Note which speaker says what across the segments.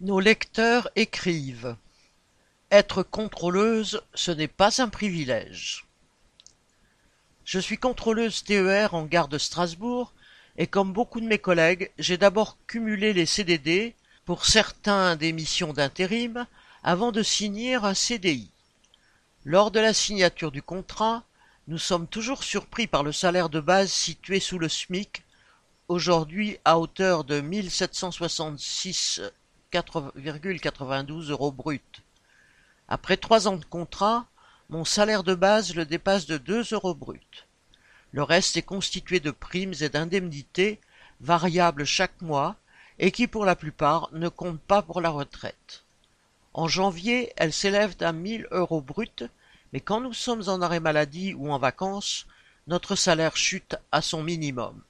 Speaker 1: Nos lecteurs écrivent: Être contrôleuse, ce n'est pas un privilège. Je suis contrôleuse TER en gare de Strasbourg et comme beaucoup de mes collègues, j'ai d'abord cumulé les CDD, pour certains des missions d'intérim, avant de signer un CDI. Lors de la signature du contrat, nous sommes toujours surpris par le salaire de base situé sous le SMIC, aujourd'hui à hauteur de 1766,92 euros brut. Après trois ans de contrat, mon salaire de base le dépasse de deux euros brut. Le reste est constitué de primes et d'indemnités, variables chaque mois, et qui pour la plupart ne comptent pas pour la retraite. En janvier, elles s'élèvent à mille euros bruts, mais quand nous sommes en arrêt maladie ou en vacances, notre salaire chute à son minimum.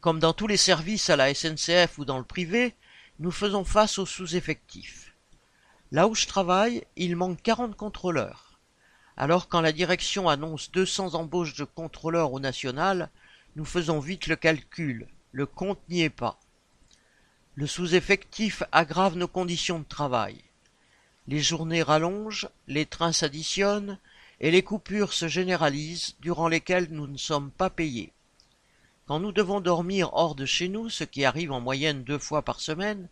Speaker 1: Comme dans tous les services à la SNCF ou dans le privé, nous faisons face aux sous-effectifs. Là où je travaille, il manque quarante contrôleurs. Alors quand la direction annonce deux cents embauches de contrôleurs au national, nous faisons vite le calcul, le compte n'y est pas. Le sous-effectif aggrave nos conditions de travail. Les journées rallongent, les trains s'additionnent, et les coupures se généralisent durant lesquelles nous ne sommes pas payés. Quand nous devons dormir hors de chez nous, ce qui arrive en moyenne deux fois par semaine,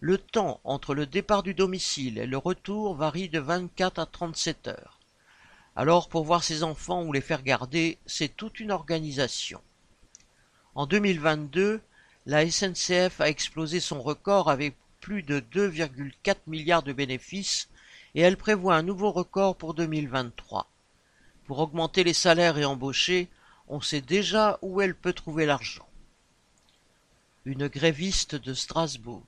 Speaker 1: le temps entre le départ du domicile et le retour varie de vingt-quatre à trente-sept heures. Alors pour voir ses enfants ou les faire garder, c'est toute une organisation. En 2022, la SNCF a explosé son record avec plus de 2,4 milliards de bénéfices et elle prévoit un nouveau record pour 2023. Pour augmenter les salaires et embaucher, on sait déjà où elle peut trouver l'argent. Une gréviste de Strasbourg.